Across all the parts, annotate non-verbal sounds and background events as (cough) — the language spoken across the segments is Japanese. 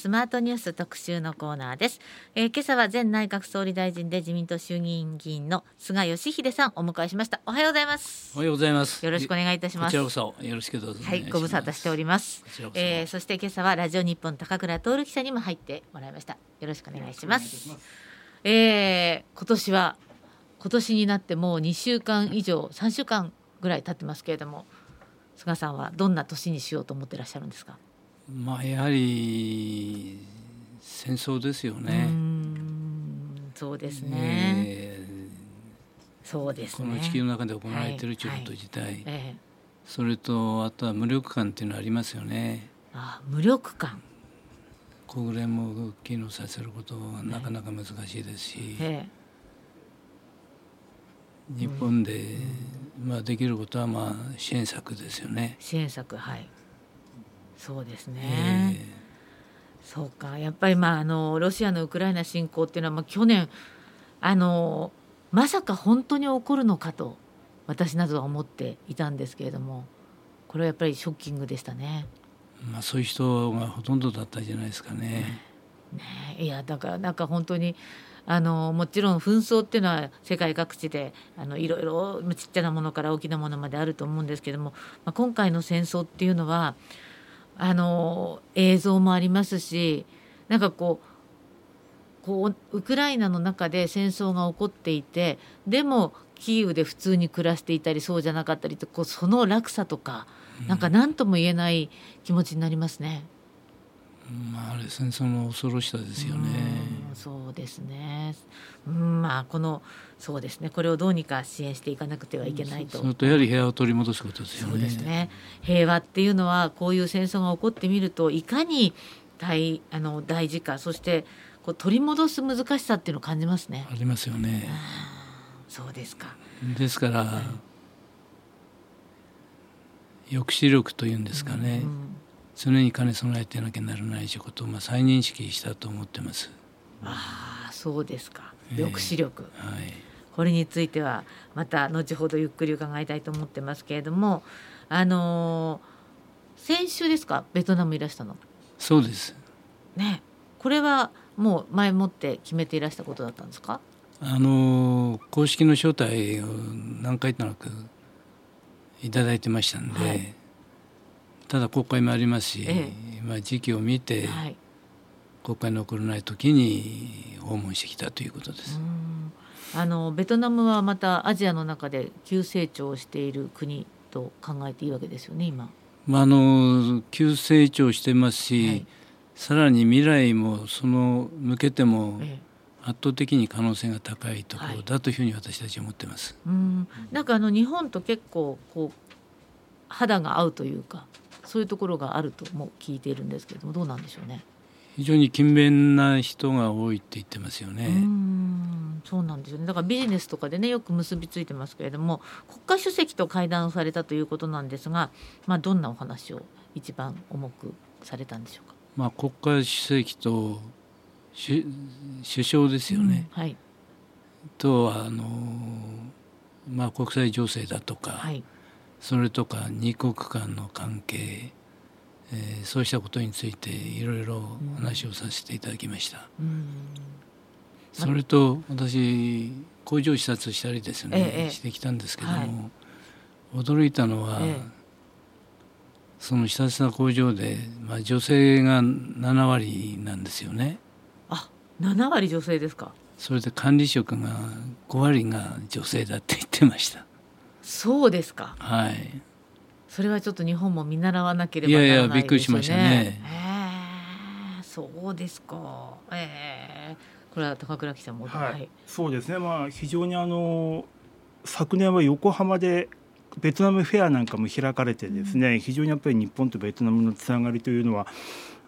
スマートニュース特集のコーナーです、えー、今朝は前内閣総理大臣で自民党衆議院議員の菅義偉さんお迎えしました。おはようございます。おはようございます。よろしくお願いいたします。よろしくどうぞはいご無沙汰しております。えー、そして今朝はラジオ日本高倉徹記者にも入ってもらいました。よろしくお願いします。えー、今年は今年になってもう2週間以上3週間ぐらい経ってますけれども菅さんはどんな年にしようと思ってらっしゃるんですか？まあやはり戦争ですよね。そうですね。えー、そうです、ね、この地球の中で行われているということ自体、はい。はいそれとあとは無力感っていうのはありますよね。あ無力感。国連も機能させることはなかなか難しいですし、えー、日本で、まあ、できることはまあ支援策ですよね。支援策はいそうですね。えー、そうかやっぱりまああのロシアのウクライナ侵攻っていうのはまあ去年あのまさか本当に起こるのかと私などは思っていたんですけれどもこれはやっぱりショッキングでしたね。まあそういう人がほとんどだったじゃないですかね。ねいやだからなんか本当にあのもちろん紛争っていうのは世界各地であのいろいろちっちゃなものから大きなものまであると思うんですけども、まあ、今回の戦争っていうのはあの映像もありますしなんかこうこうウクライナの中で戦争が起こっていてでもキーウで普通に暮らしていたりそうじゃなかったりとこうその落差とか、なんか何とも言えない気持ちになりますね。まあ、あれ戦争の恐ろしさですよね。うそうですね。うん、まあこのそうですね。これをどうにか支援していかなくてはいけないと。そのとやはり平和を取り戻すことですよね。そうですね。平和っていうのはこういう戦争が起こってみるといかに大あの大事か、そしてこう取り戻す難しさっていうのを感じますね。ありますよね。そうですか。ですから、はい、抑止力というんですかね。うん常に兼ね備えてなきゃならないということをまあ再認識したと思ってます。ああそうですか。抑止力、えー、はい、これについてはまた後ほどゆっくり伺いたいと思ってますけれどもあのー、先週ですか？ベトナムいらしたの。そうです。ね。これはもう前もって決めていらしたことだったんですか？あのー、公式の招待を何回となくいただいてましたんで、はい。ただ国会もありますし、ええ、まあ、時期を見て、はい、国会の起こらない時に訪問してきたということです。あのベトナムはまたアジアの中で急成長している国と考えていいわけですよね今。まあ、あの急成長してますし、はい、さらに未来もその向けても、圧倒的に可能性が高いところだというふうに私たちは思ってます。はい、うんなんかあの日本と結構こう肌が合うというかそういうところがあるとも聞いているんですけれどもどうなんでしょうね。非常に勤勉な人が多いって言ってますよね。うんそうなんですよね。だからビジネスとかでねよく結びついてますけれども国家主席と会談をされたということなんですが、まあどんなお話を一番重くされたんでしょうか？まあ国家主席と首相ですよね。うん、はい。とあのまあ国際情勢だとか。はいそれとか二国間の関係、えー、そうしたことについていろいろ話をさせていただきました。うん、それと私工場視察したりですね、ええ、してきたんですけども、はい、驚いたのは、え、その視察した工場で、まあ、女性が7割なんですよね。あ7割女性ですか？それで管理職が5割が女性だって言ってました。そうですか。はい。それはちょっと日本も見習わなければならないですよね。いやいやびっくりしましたね。えー、そうですか。ええー、これは高倉記者も、はい、はい、そうですね。まあ非常にあの昨年は横浜でベトナムフェアなんかも開かれてですね、うん、非常にやっぱり日本とベトナムのつながりというのは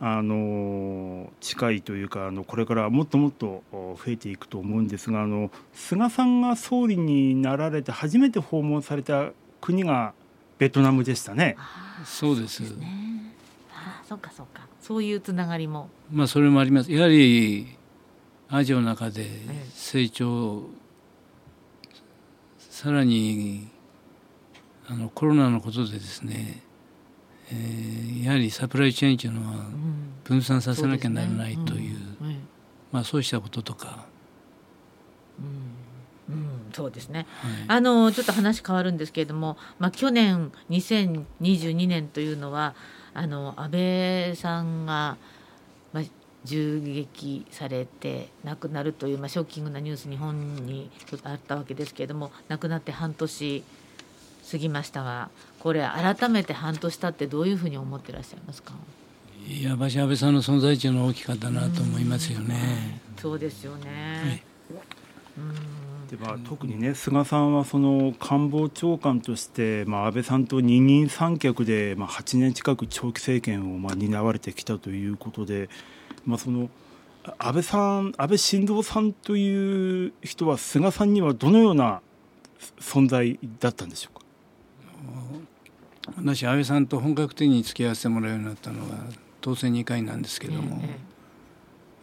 あの近いというかあのこれからもっともっと増えていくと思うんですがあの菅さんが総理になられて初めて訪問された国がベトナムでしたね。そうです。ね、あそうかそうかそういうつながりも。まあそれもあります。やはりアジアの中で成長、さらにあのコロナのことでですねえー、やはりサプライチェーンというのは分散させなきゃならないという、うんねうん、まあ、そうしたこととか。うん、うん、そうですね、はい、あのちょっと話変わるんですけれども、まあ、去年2022年というのはあの安倍さんが、まあ、銃撃されて亡くなるという、まあ、ショッキングなニュース日本にあったわけですけれども亡くなって半年過ぎましたがこれ改めて半年経ってどういうふうに思ってらっしゃいますか？いや私安倍さんの存在というのは大きかったなと思いますよね。そうですよね、はいでまあ、特にね菅さんはその官房長官として、まあ、安倍さんと二人三脚で、まあ、8年近く長期政権をまあ担われてきたということで、まあ、その安倍さん安倍晋三さんという人は菅さんにはどのような存在だったんでしょうか？私安倍さんと本格的に付き合わせてもらうようになったのは当選2回なんですけども、え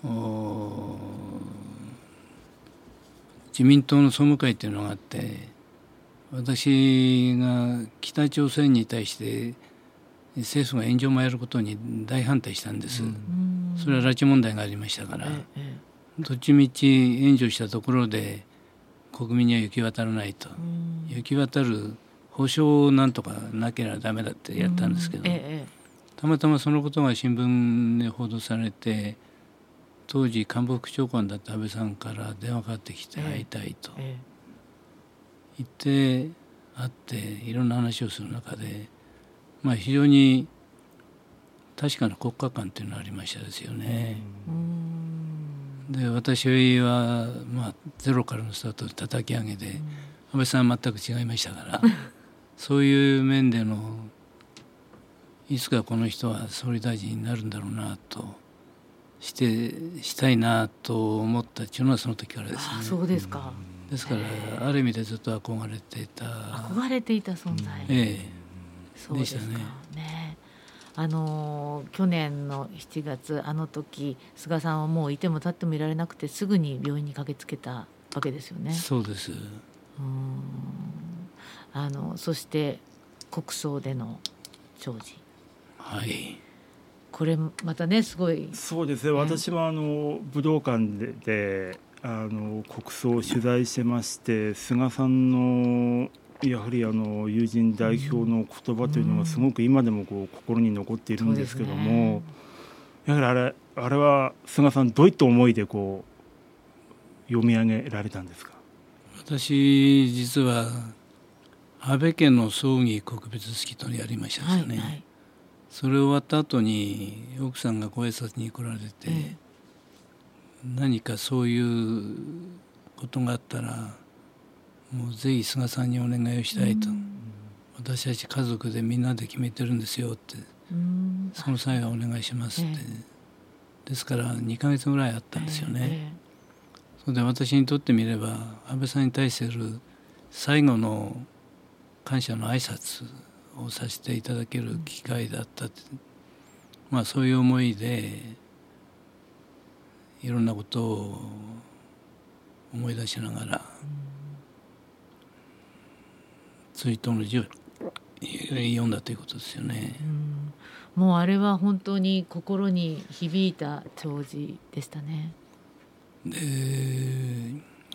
え自民党の総務会っていうのがあって私が北朝鮮に対して政府が援助もやることに大反対したんです、うん、それは拉致問題がありましたから、どっちみち援助したところで国民には行き渡らないと、うん、行き渡る保証をなんとかなければダメだってやったんですけど、たまたまそのことが新聞で報道されて当時官房副長官だった安倍さんから電話かかってきて会いたいと。言って会っていろんな話をする中で、まあ、非常に確かな国家観っていうのがありましたですよね。で私は、まあ、ゼロからのスタートで叩き上げで安倍さんは全く違いましたから (laughs) そういう面でのいつかこの人は総理大臣になるんだろうなと。してしたいなと思ったっていうのはその時からですね。そうですか。ですからある意味でずっと憧れていた。憧れていた存在。ええ。そうですかね。ねあの去年の7月あの時菅さんはもういても立ってもいられなくてすぐに病院に駆けつけたわけですよね。そうです。うんあのそして国葬での弔辞。はい。これまたねすごい。そうですね、私もあの武道館でであの国葬を取材してまして菅さんのやはりあの友人代表の言葉というのがすごく今でもこう心に残っているんですけども、やはりあれあれは菅さんどういった思いでこう読み上げられたんですか？私実は安倍家の葬儀告別式とやりましたですね。はいはいそれ終わった後に奥さんがご挨拶に来られて、何かそういうことがあったらもうぜひ菅さんにお願いをしたいと、私たち家族でみんなで決めてるんですよって、その際はお願いしますって、ですから2か月ぐらいあったんですよね。それで私にとってみれば安倍さんに対する最後の感謝の挨拶をさせていただける機会だったまあそういう思いでいろんなことを思い出しながら、追悼の字を読んだということですよね。うもうあれは本当に心に響いた弔辞でしたね。で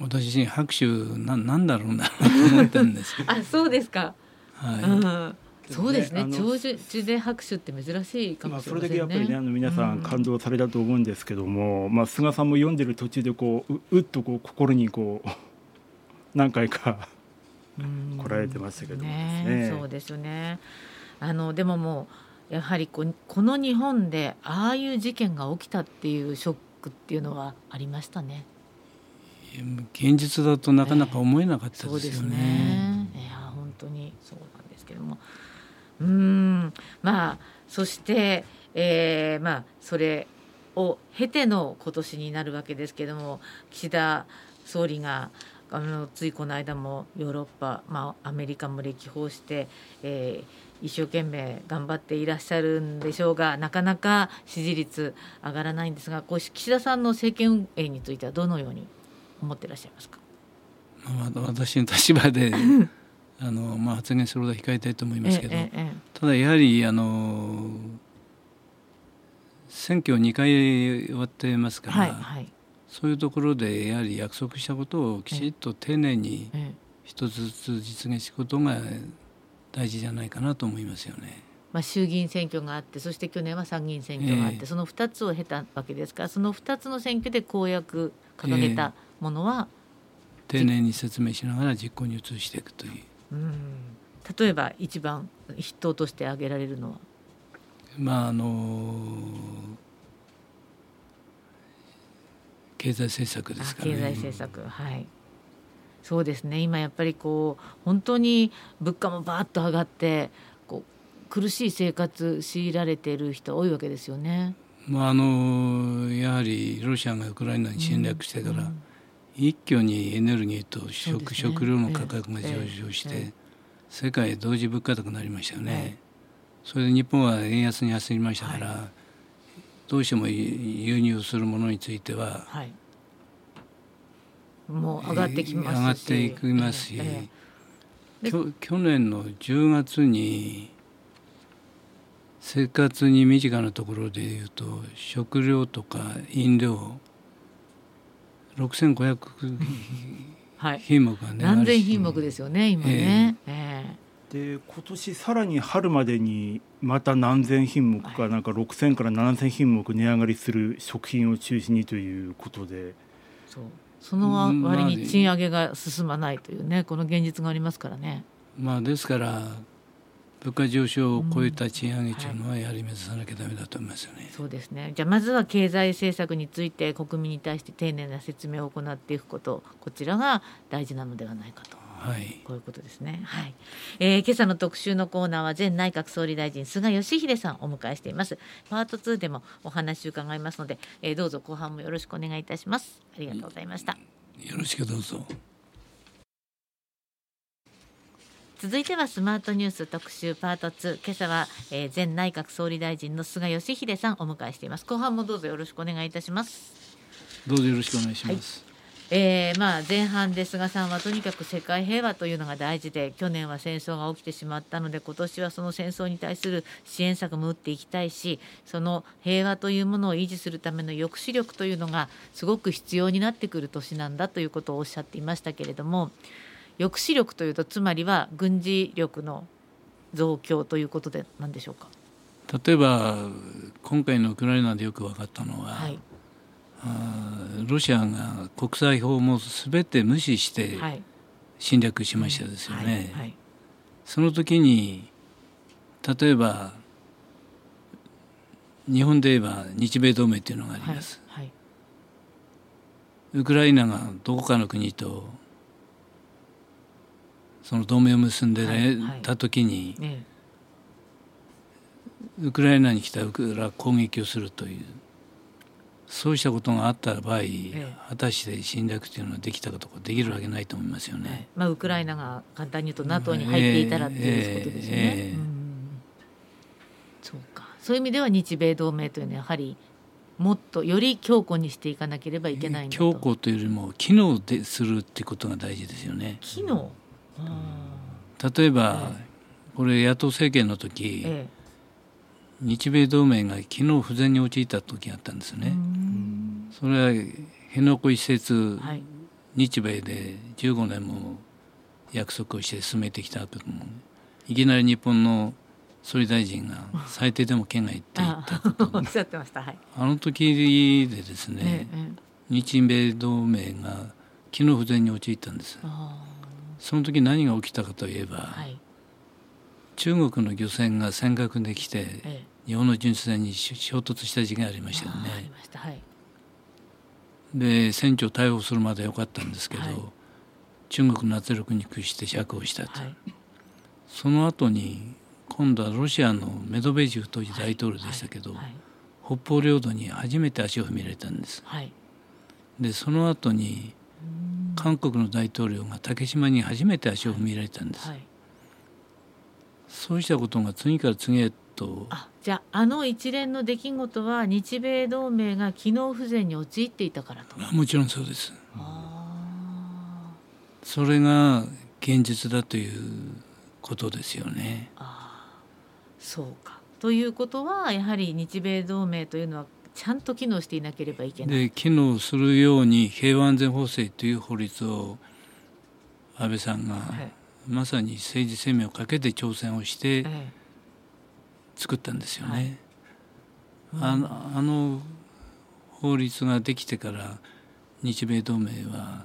私自身拍手ななんだろうなと思ったんです (laughs) あそうですか。はい、うんそうですね。長寿で拍手って珍しいかもしれませんね、まあ、それだけやっぱりねあの皆さん感動されたと思うんですけども、うん、まあ、菅さんも読んでる途中でこうううっとこう心にこう (laughs) 何回か来られてましたけどね、ね、そうですよね。あのでももうやはりここの日本でああいう事件が起きたっていうショックっていうのはありましたね。現実だとなかなか思えなかったですよね。えー、そうですねいや本当にそうなんですけどもうん。まあそして、えー、まあそれを経ての今年になるわけですけども岸田総理があのついこの間もヨーロッパ、まあ、アメリカも歴訪して、えー、一生懸命頑張っていらっしゃるんでしょうがなかなか支持率上がらないんですがこう岸田さんの政権運営についてはどのように思っていらっしゃいますか、まあ、私の立場で (laughs) ああのまあ、発言することは控えたいと思いますけど、ただやはりあの選挙2回終わってますから、はいはい、そういうところでやはり約束したことをきちっと丁寧に一つずつ実現することが大事じゃないかなと思いますよね。まあ、衆議院選挙があってそして去年は参議院選挙があって、えー、その2つを経たわけですからその2つの選挙で公約掲げたものは、えー、丁寧に説明しながら実行に移していくという。うん。例えば一番筆頭として挙げられるのは？まああの経済政策ですかね。経済政策。はい。そうですね。今やっぱりこう本当に物価もバーッと上がってこう苦しい生活強いられている人多いわけですよね。まあ、あのやはりロシアがウクライナに侵略してから、うんうん、一挙にエネルギーと食,、ね、食料の価格が上昇して、世界同時物価高くなりましたよね。それで日本は円安に走りましたから、はい、どうしても輸入するものについては、はい、もう上がってきますし、上がっていきますし、えー、去年の10月に生活に身近なところでいうと食料とか飲料6500品目がね、はい、何千品目ですよね今ね。えーえーで今年さらに春までにまた何千品目かなんか6,000から7,000品目値上がりする食品を中心にということで。そう。その割に賃上げが進まないというねこの現実がありますからね。まあ、ですから物価上昇を超えた賃上げというのはやはり目指さなきゃだめだと思いますよね、はい、そうですねじゃあまずは経済政策について国民に対して丁寧な説明を行っていくことこちらが大事なのではないかと。はい、こういうことですね。はい、えー、今朝の特集のコーナーは前内閣総理大臣菅義偉さんをお迎えしています。パート2でもお話を伺いますので、えー、どうぞ後半もよろしくお願いいたします。ありがとうございました。よろしくどうぞ。続いてはスマートニュース特集パート2今朝は、えー、前内閣総理大臣の菅義偉さんお迎えしています。後半もどうぞよろしくお願いいたします。どうぞよろしくお願いします、はい。えー、まあ前半で菅さんはとにかく世界平和というのが大事で去年は戦争が起きてしまったので今年はその戦争に対する支援策も打っていきたいしその平和というものを維持するための抑止力というのがすごく必要になってくる年なんだということをおっしゃっていましたけれども抑止力というとつまりは軍事力の増強ということで何でしょうか？例えば今回のウクライナでよく分かったのは、はい。ロシアが国際法も全て無視して侵略しましたですよね。その時に例えば日本で言えば日米同盟というのがあります。ウクライナがどこかの国とその同盟を結んで、ねた時に、ウクライナに来たウクラ攻撃をするというそうしたことがあった場合、ええ、果たして侵略というのはできたかとかできるわけないと思いますよね。はい、まあ、ウクライナが簡単に言うと NATO に入っていたらっていうことですよね。えそうか。そういう意味では日米同盟というのはやはりもっとより強固にしていかなければいけない強固というよりも機能でするっていうことが大事ですよね。機能、例えば、これ野党政権の時、ええ。日米同盟が機能不全に陥った時があったんですね。それは辺野古移設、はい、日米で15年も約束をして進めてきたけどもいきなり日本の総理大臣が最低でも県外行っていったこと (laughs) あの時でですね、ええ、日米同盟が機能不全に陥ったんですその時何が起きたかといえば、はい、中国の漁船が尖閣で来て、ええ。日本の巡視船に衝突した事件がありましたよね。はい、で船長逮捕するまでよかったんですけど、はい、中国の圧力に屈して釈放したと、はい、その後に今度はロシアのメドベージュ当時大統領でしたけど、北方領土に初めて足を踏み入れたんです。でその後に韓国の大統領が竹島に初めて足を踏み入れたんです。そうしたことが次から次へとあじゃああの一連の出来事は日米同盟が機能不全に陥っていたからと。もちろんそうです。それが現実だということですよね。あそうか。ということはやはり日米同盟というのはちゃんと機能していなければいけない。で機能するように平和安全法制という法律を安倍さんが、はい、まさに政治生命をかけて挑戦をして作ったんですよね。はい、あのあの法律ができてから日米同盟は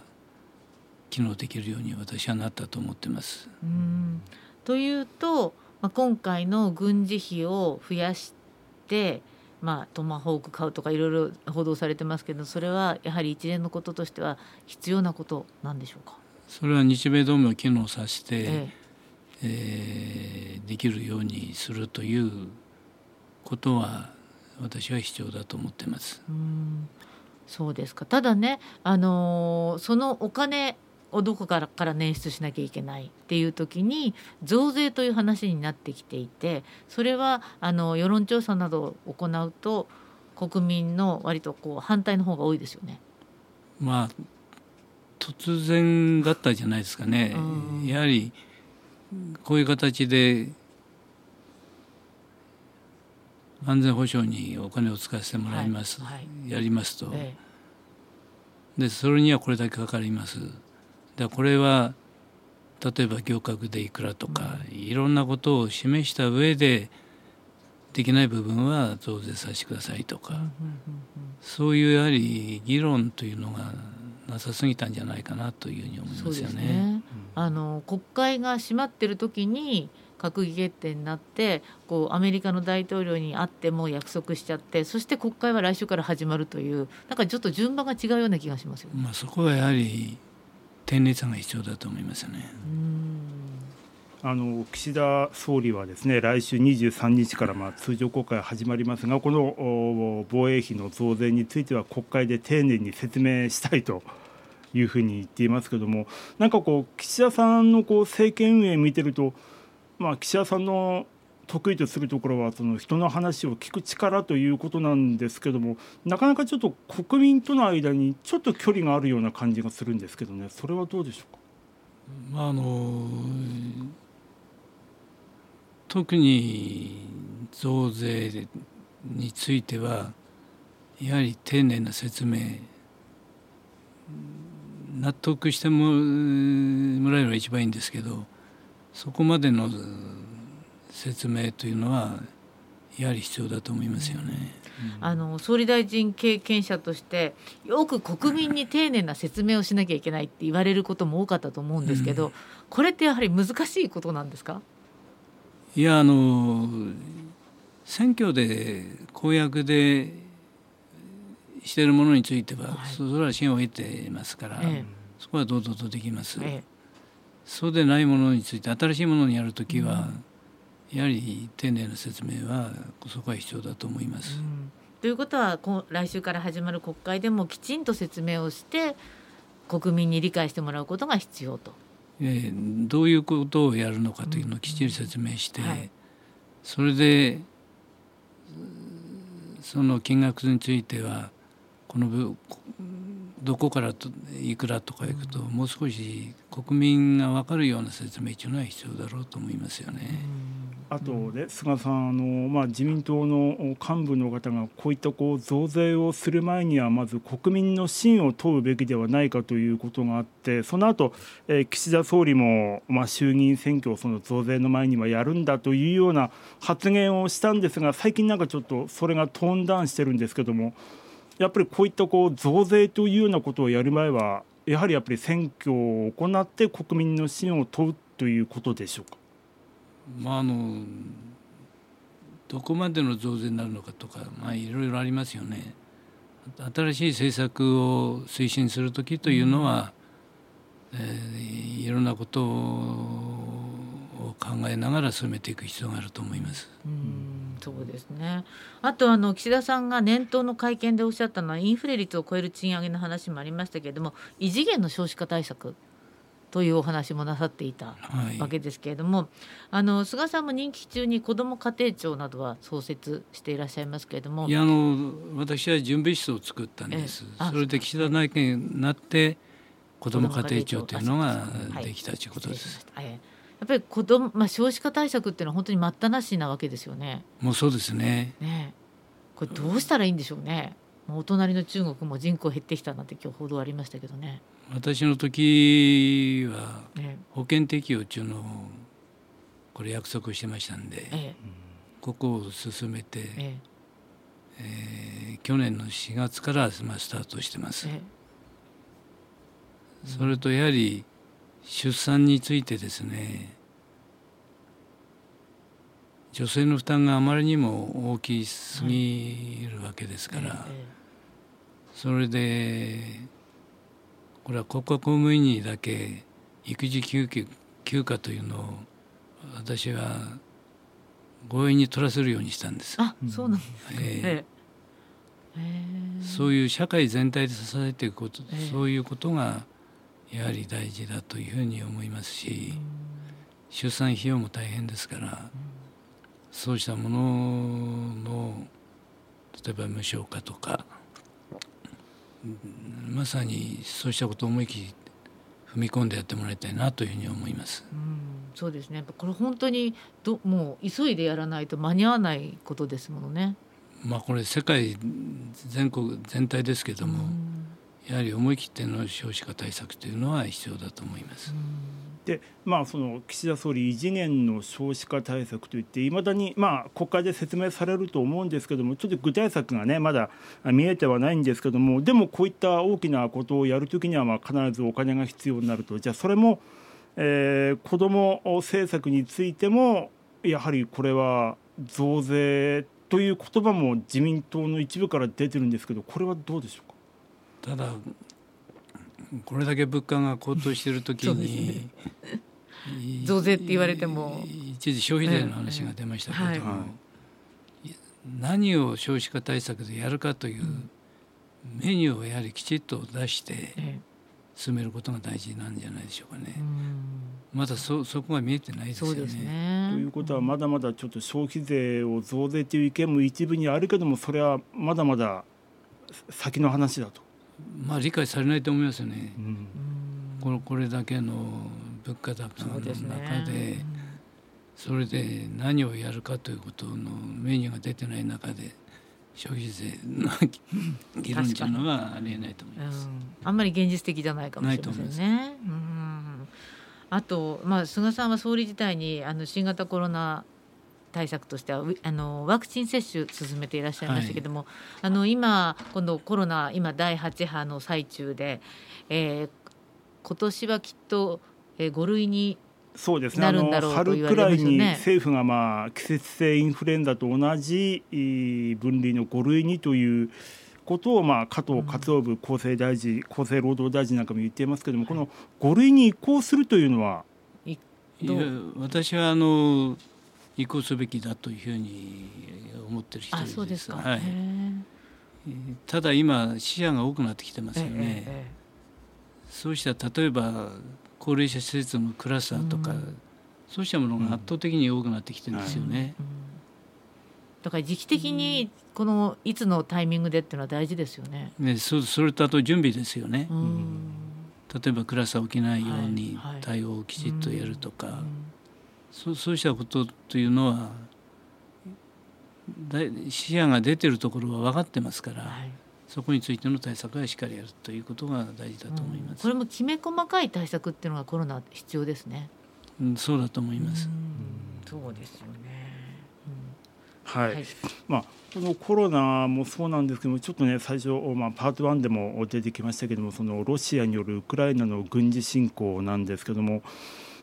機能できるように私はなったと思ってます。うんというと、まあ、今回の軍事費を増やして、まあ、トマホーク買うとかいろいろ報道されてますけどそれはやはり一連のこととしては必要なことなんでしょうか？それは日米同盟を機能させて、ええ。えー、できるようにするということは私は必要だと思ってます。うん。そうですか。ただね、あのー、そのお金をどこからから捻出しなきゃいけないっていう時に増税という話になってきていてそれはあの世論調査などを行うと国民の割とこう反対の方が多いですよね。まあ突然だったじゃないですかね。やはりこういう形で安全保障にお金を使わせてもらいます、はい。はい、やりますと、ええ、でそれにはこれだけかかりますでこれは例えば行革でいくらとか、うん、いろんなことを示した上でできない部分は増税させてくださいとか、そういうやはり議論というのがなさすぎたんじゃないかなというふうに思いますよね。ね。あの国会が閉まってる時に閣議決定になってこうアメリカの大統領に会っても約束しちゃってそして国会は来週から始まるというなんかちょっと順番が違うような気がしますよ、ね、まあ、そこはやはり丁寧さが必要だと思いますね。あの岸田総理はですね来週23日からまあ通常国会始まりますがこの防衛費の増税については国会で丁寧に説明したいというふうに言っていますけどもなんかこう岸田さんのこう政権運営見てるとまあ、岸田さんの得意とするところはその人の話を聞く力ということなんですけどもなかなかちょっと国民との間にちょっと距離があるような感じがするんですけどね。それはどうでしょうか、まあ、あの特に増税についてはやはり丁寧な説明納得してもらえれば一番いいんですけどそこまでの説明というのはやはり必要だと思いますよね。うん、あの総理大臣経験者としてよく国民に丁寧な説明をしなきゃいけないって言われることも多かったと思うんですけど、うん、これってやはり難しいことなんですか？いやあの選挙で公約でしているものについては、はい、それは支援を得ていますから、ええ、そこは堂々とできます。え。そうでないものについて新しいものにやるときは、うん、やはり丁寧な説明はそこは必要だと思います。うん、ということは来週から始まる国会でもきちんと説明をして国民に理解してもらうことが必要と。えー、どういうことをやるのかというのをきっちり説明して、うんはい、それでその金額についてはこのどこからといくらとかいくと、もう少し国民が分かるような説明というのは必要だろうと思いますよね。あとね、菅さんあの、まあ、自民党の幹部の方がこういったこう増税をする前にはまず国民の信を問うべきではないかということがあってその後、えー、岸田総理も、まあ、衆議院選挙をその増税の前にはやるんだというような発言をしたんですが最近なんかちょっとそれがトーンダウンしてるんですけどもやっぱりこういったこう増税というようなことをやる前はやはりやっぱり選挙を行って国民の信を問うということでしょうか？まああのどこまでの増税になるのかとか、まあ、いろいろありますよね。新しい政策を推進する時というのは、うん、えー、いろんなことを考えながら進めていく必要があると思います。うんそうですねあとあの岸田さんが年頭の会見でおっしゃったのはインフレ率を超える賃上げの話もありましたけれども異次元の少子化対策というお話もなさっていたわけですけれども、はい、あの菅さんも任期中に子ども家庭庁などは創設していらっしゃいますけれどもいやあの私は準備室を作ったんですそれで岸田内閣になって子ども家庭庁というのができたということです。はい、やっぱり子供まあ少子化対策っていうのは本当に待ったなしなわけですよね。もうそうですね。ね、これどうしたらいいんでしょうね。もうお隣の中国も人口減ってきたなんて今日報道ありましたけどね。私の時は保険適用中のこれ約束してましたんで、ええ、ここを進めて、ええ。えー、去年の4月から、まあ、スタートしてます。えそれとやはり出産についてですね女性の負担があまりにも大きすぎるわけですから、それでこれは国家公務員にだけ育児休憩休暇というのを私は強引に取らせるようにしたんです。あ、そうなんですか、えー、そういう社会全体で支えていくこと、そういうことがやはり大事だというふうに思いますし、出産費用も大変ですから、そうしたものの例えば無償化とかまさにそうしたことを思い切り踏み込んでやってもらいたいなというふうに思います。うんそうですねこれ本当にどもう急いでやらないと間に合わないことですものね。まあこれ世界全国全体ですけども、やはり思い切っての少子化対策というのは必要だと思います。でまあ、その岸田総理異次元の少子化対策といっていまだに、まあ、国会で説明されると思うんですけどもちょっと具体策がねまだ見えてはないんですけどもでもこういった大きなことをやるときにはまあ必ずお金が必要になると。じゃあそれも、えー、子ども政策についてもやはりこれは増税という言葉も自民党の一部から出てるんですけどこれはどうでしょう？ただこれだけ物価が高騰している時に、ね、増税って言われても。一時消費税の話が出ましたけれども、はい、何を少子化対策でやるかというメニューをやはりきちっと出して進めることが大事なんじゃないでしょうかね。まだそそこが見えてないですよね。ね。ということはまだまだちょっと消費税を増税という意見も一部にあるけどもそれはまだまだ先の話だと。まあ理解されないと思いますよね。うん、これこれだけの物価高の中でそれで何をやるかということのメニューが出てない中で消費税の議論というのはありえないと思います、うん、あんまり現実的じゃないかもしれませんね。うん。あと、まあ、菅さんは総理時代にあの新型コロナ対策としてはあのワクチン接種進めていらっしゃいましたけども、はい、あの今今度コロナ今第8波の最中で、えー、今年はきっと、えー、5類にそうですね。あの春くらいに政府が、まあ、季節性インフルエンザと同じ分類の5類にということを、まあ、加藤勝信厚生大臣、厚生労働大臣なんかも言っていますけれども、この5類に移行するというのは。いや私はあの移行すべきだというふうに思ってる人です。ですはい、ただ今死者が多くなってきてますよね、ええ、そうした例えば高齢者施設のクラスターとか、うん、そうしたものが圧倒的に多くなってきてるんですよね、うんうん、だから時期的にこのいつのタイミングでっていうのは大事ですよね。ねそそれとあと準備ですよね。例えばクラスター起きないように対応をきちっとやるとか、はいはいそうしたことというのは視野が出てるところは分かってますから、はい、そこについての対策はしっかりやるということが大事だと思います、うん、これもきめ細かい対策っていうのがコロナ必要ですね。うん、そうだと思います。そうですよね。はい、はい、まあこのコロナもそうなんですけどもちょっとね最初、まあ、パート1でも出てきましたけどもそのロシアによるウクライナの軍事侵攻なんですけども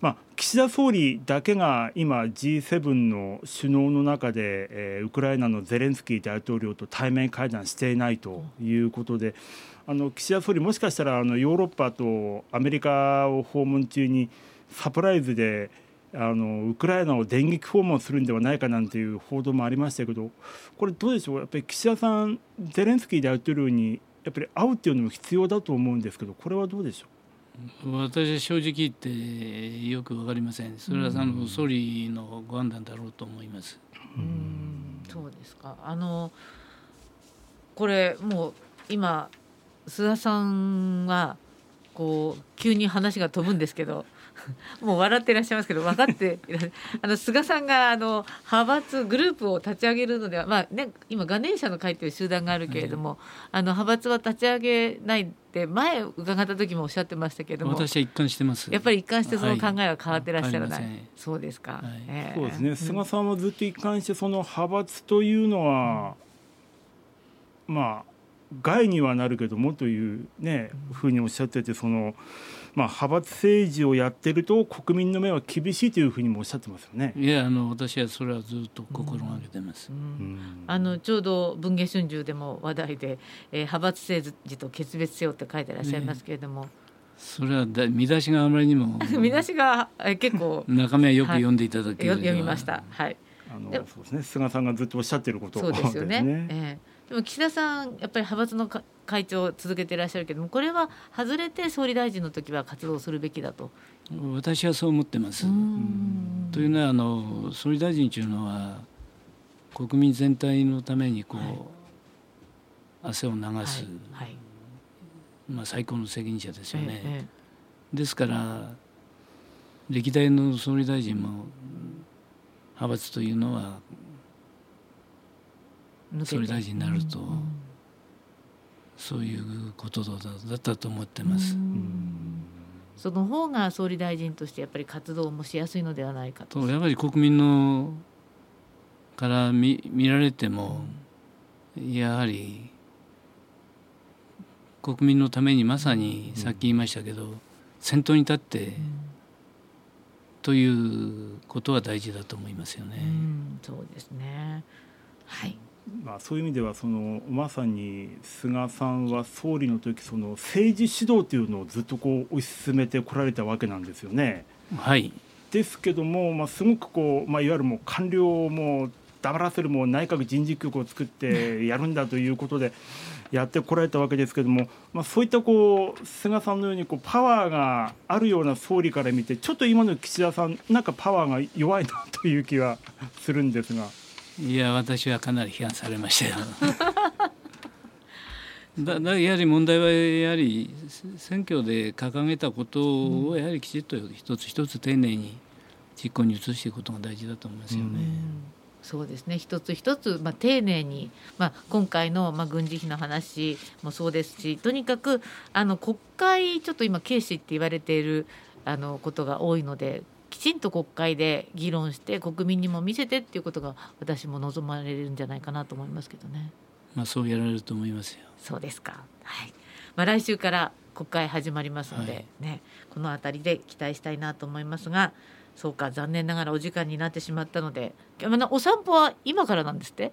まあ、岸田総理だけが今 G7 の首脳の中で、えー、ウクライナのゼレンスキー大統領と対面会談していないということであの岸田総理もしかしたらあのヨーロッパとアメリカを訪問中にサプライズであのウクライナを電撃訪問するんではないかなんていう報道もありましたけどこれどうでしょう？やっぱり岸田さんゼレンスキー大統領にやっぱり会うっていうのも必要だと思うんですけどこれはどうでしょう？私は正直言ってよく分かりません。それはあの総理のご判断だろうと思います。うん。そうですか。あのこれもう今菅さんはこう急に話が飛ぶんですけど (laughs) もう笑っていらっしゃいますけど分かって (laughs) あの菅さんがあの派閥グループを立ち上げるのでは、まあね、今ガネーシャの会という集団があるけれども、あの派閥は立ち上げないって前伺った時もおっしゃってましたけれども私は一貫してます。やっぱり一貫してその考えは変わってらっしゃらない、はい、そうですか、はい。えー、そうですね。菅さんはずっと一貫してその派閥というのは、うん、まあ害にはなるけどもというね、ふうにおっしゃっててその、まあ、派閥政治をやってると国民の目は厳しいというふうにもおっしゃってますよね。いやあの私はそれはずっと心がけてます。うん。うん、あのちょうど文藝春秋でも話題で、えー、派閥政治と決別せよって書いてらっしゃいますけれども。ねそれはだ見出しがあまりにも (laughs) 見出しが結構中身はよく読んでいただける、はい、読みました。はい。あのそうですね。菅さんがずっとおっしゃってることそうですよね。(laughs) ね、えー。でも岸田さんやっぱり派閥の会長を続けていらっしゃるけどもこれは外れて総理大臣の時は活動するべきだと。私はそう思ってます。というのはあの総理大臣というのは国民全体のためにこう、はい、汗を流す、はい。はい、まあ、最高の責任者ですよね。ええ、ですから歴代の総理大臣も派閥というのは総理大臣になると、そういうことだったと思ってます。その方が総理大臣としてやっぱり活動もしやすいのではないかと。やはり国民のから見見られても、やはり国民のためにまさにさっき言いましたけど、先頭に立って、ということは大事だと思いますよね。うそうですね。はい。まあ、そういう意味ではそのまさに菅さんは総理の時その政治指導というのをずっとこう推し進めてこられたわけなんですよね。はい、ですけども、まあ、すごくこう、まあ、いわゆるもう官僚をもう黙らせるもう内閣人事局を作って (laughs) やるんだということでやってこられたわけですけども、まあ、そういったこう菅さんのようにこうパワーがあるような総理から見てちょっと今の岸田さんなんかパワーが弱いなという気がするんですが。いや私はかなり批判されましたよ。(laughs) だだやはり問題はやはり選挙で掲げたことをやはりきちっと一つ一つ丁寧に実行に移していくことが大事だと思いますよね。うん。そうですね。一つ一つ、まあ、丁寧に、まあ、今回の、まあ、軍事費の話もそうですしとにかくあの国会ちょっと今軽視って言われているあのことが多いのできちんと国会で議論して国民にも見せてっていうことが私も望まれるんじゃないかなと思いますけどね。まあそうやられると思いますよ。そうですか。はい。まあ来週から国会始まりますのでね、はい、この辺りで期待したいなと思いますが、そうか残念ながらお時間になってしまったので、お散歩は今からなんですって？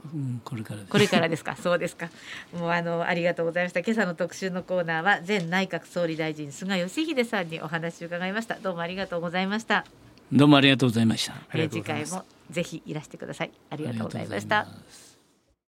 こ,、うん、これからこれからですか？そうですか。もうあのありがとうございました。今朝の特集のコーナーは前内閣総理大臣菅義偉さんにお話を伺いました。どうもありがとうございました。どうもありがとうございました、え次回もぜひいらしてください。ありがとうございました